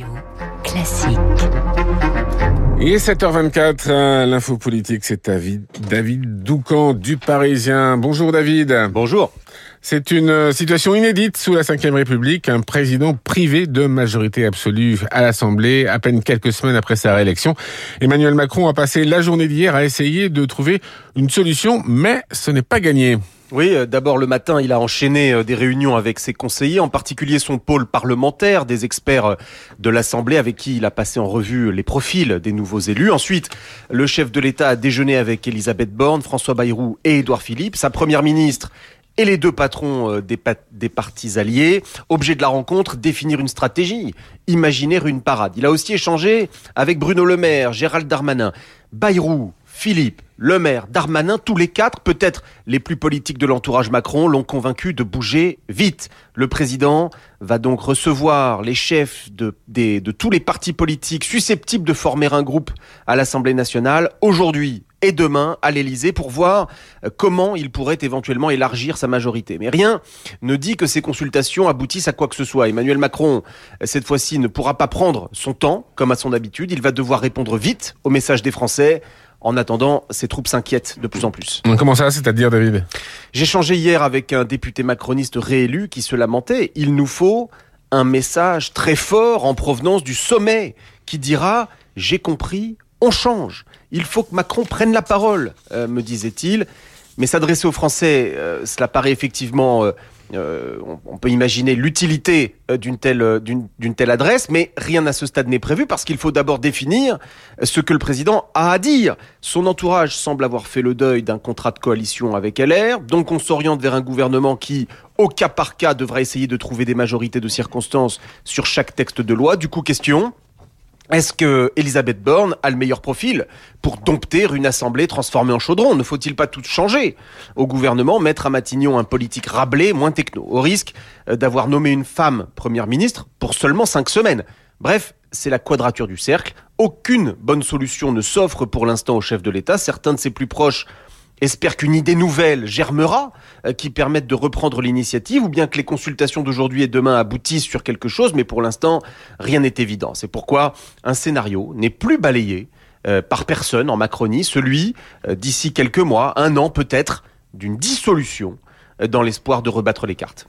Radio classique. Et 7h24, euh, l'info politique, c'est David, David Doucan du Parisien. Bonjour David. Bonjour. C'est une euh, situation inédite sous la Ve République, un président privé de majorité absolue à l'Assemblée, à peine quelques semaines après sa réélection. Emmanuel Macron a passé la journée d'hier à essayer de trouver une solution, mais ce n'est pas gagné. Oui, euh, d'abord le matin, il a enchaîné euh, des réunions avec ses conseillers, en particulier son pôle parlementaire, des experts euh, de l'Assemblée avec qui il a passé en revue les profils des nouveaux élus. Ensuite, le chef de l'État a déjeuné avec Elisabeth Borne, François Bayrou et Édouard Philippe. Sa première ministre et les deux patrons des, des partis alliés. Objet de la rencontre, définir une stratégie, imaginer une parade. Il a aussi échangé avec Bruno Le Maire, Gérald Darmanin, Bayrou, Philippe, Le Maire, Darmanin, tous les quatre, peut-être les plus politiques de l'entourage Macron, l'ont convaincu de bouger vite. Le président va donc recevoir les chefs de, tous les partis politiques susceptibles de former un groupe à l'Assemblée nationale aujourd'hui et demain à l'Elysée pour voir comment il pourrait éventuellement élargir sa majorité. Mais rien ne dit que ces consultations aboutissent à quoi que ce soit. Emmanuel Macron, cette fois-ci, ne pourra pas prendre son temps, comme à son habitude. Il va devoir répondre vite au message des Français. En attendant, ses troupes s'inquiètent de plus en plus. Comment ça, c'est-à-dire, David? J'ai changé hier avec un député macroniste réélu qui se lamentait. Il nous faut un message très fort en provenance du sommet qui dira j'ai compris, on change. Il faut que Macron prenne la parole, euh, me disait-il. Mais s'adresser aux Français, euh, cela paraît effectivement euh, euh, on, peut imaginer l'utilité euh, d'une telle, euh, d'une telle adresse, mais rien à ce stade n'est prévu parce qu'il faut d'abord définir ce que le président a à dire. Son entourage semble avoir fait le deuil d'un contrat de coalition avec LR, donc on s'oriente vers un gouvernement qui, au cas par cas, devra essayer de trouver des majorités de circonstances sur chaque texte de loi. Du coup, question, est-ce que Elisabeth Borne a le meilleur profil pour dompter une assemblée transformée en chaudron? Ne faut-il pas tout changer? Au gouvernement, mettre à Matignon un politique rablé, moins techno, au risque euh, d'avoir nommé une femme première ministre pour seulement cinq semaines Bref, c'est la quadrature du cercle. Aucune bonne solution ne s'offre pour l'instant au chef de l'État. Certains de ses plus proches espère qu'une idée nouvelle germera euh, qui permette de reprendre l'initiative ou bien que les consultations d'aujourd'hui et demain aboutissent sur quelque chose, mais pour l'instant, rien n'est évident. C'est pourquoi un scénario n'est plus balayé euh, par personne en Macronie, celui euh, d'ici quelques mois, un an peut-être, d'une dissolution dans l'espoir de rebattre les cartes.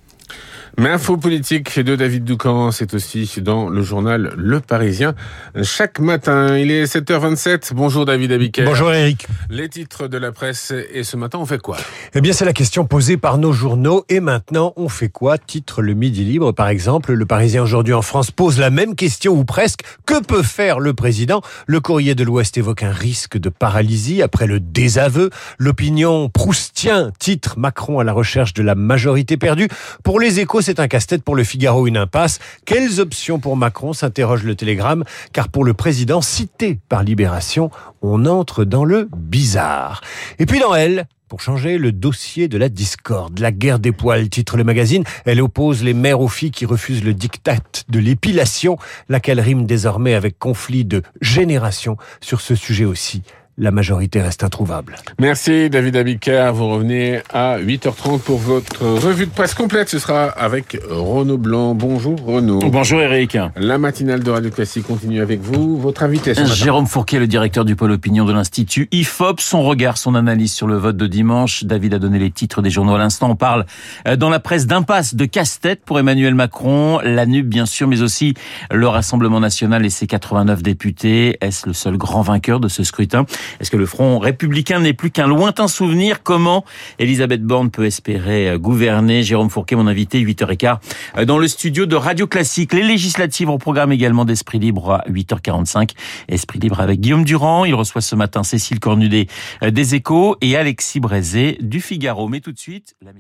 Mais info politique de David Doucan, c'est aussi dans le journal Le Parisien. Chaque matin, il est 7h27. Bonjour David Abiker. Bonjour Eric. Les titres de la presse et ce matin, on fait quoi? Eh bien, c'est la question posée par nos journaux. Et maintenant, on fait quoi? Titre le Midi Libre, par exemple. Le Parisien aujourd'hui en France pose la même question ou presque. Que peut faire le président? Le Courrier de l'Ouest évoque un risque de paralysie après le désaveu. L'opinion proustien titre Macron à la recherche de la majorité perdue. Pour les échos, c'est un casse-tête pour le Figaro, une impasse. Quelles options pour Macron s'interroge le Télégramme, car pour le président cité par Libération, on entre dans le bizarre. Et puis dans elle, pour changer le dossier de la discorde. La guerre des poils, titre le magazine. Elle oppose les mères aux filles qui refusent le diktat de l'épilation, laquelle rime désormais avec conflit de génération sur ce sujet aussi la majorité reste introuvable. Merci David Abiker. Vous revenez à 8h30 pour votre revue de presse complète. Ce sera avec Renaud Blanc. Bonjour Renaud. Bonjour Eric. La matinale de Radio Classique continue avec vous. Votre invité ce Jérôme Fourquet, le directeur du pôle opinion de l'Institut IFOP. Son regard, son analyse sur le vote de dimanche. David a donné les titres des journaux à l'instant. On parle euh, dans la presse d'impasse, de casse-tête pour Emmanuel Macron, la NUP bien sûr, mais aussi le Rassemblement National et ses 89 députés. Est-ce le seul grand vainqueur de ce scrutin? Est-ce que le Front républicain n'est plus qu'un lointain souvenir? Comment Elisabeth Borne peut espérer euh, gouverner? Jérôme Fourquet, mon invité, 8h15, euh, dans le studio de Radio Classique. Les législatives au programme également d'Esprit Libre à 8h45. Esprit Libre avec Guillaume Durand. Il reçoit ce matin Cécile Cornudet euh, des Échos et Alexis Brézé du Figaro. Mais tout de suite, la.